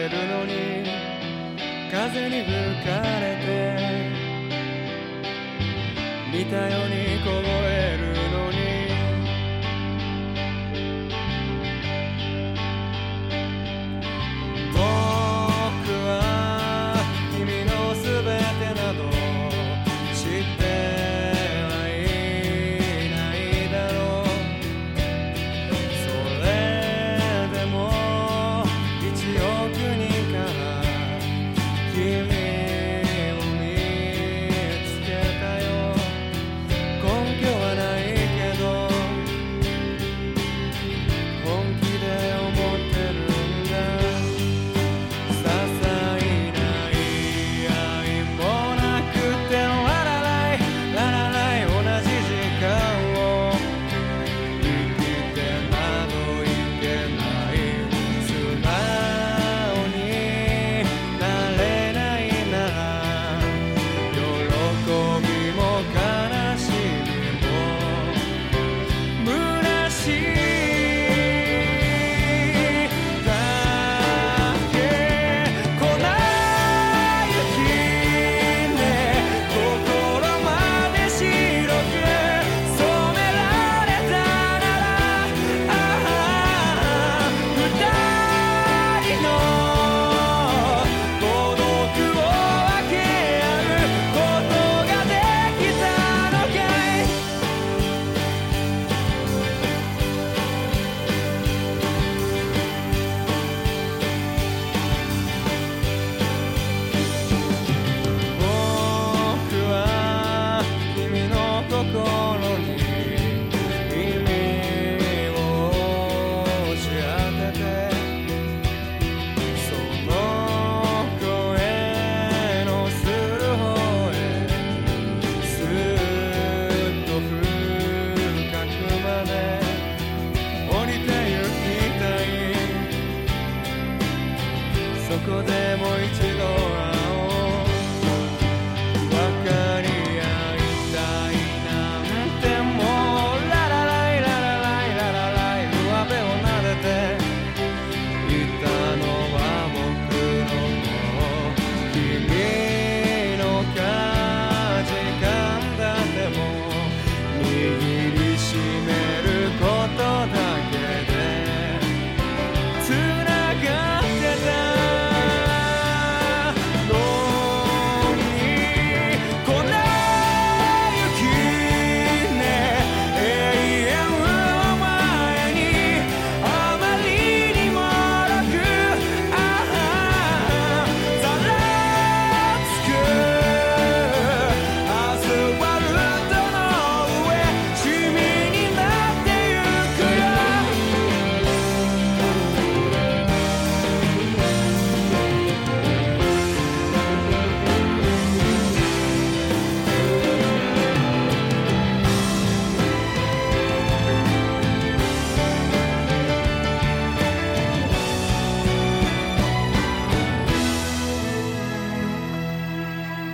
てるのに風に吹かれて見たようにこ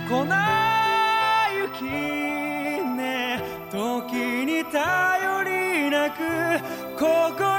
粉雪ね。時に頼りなく心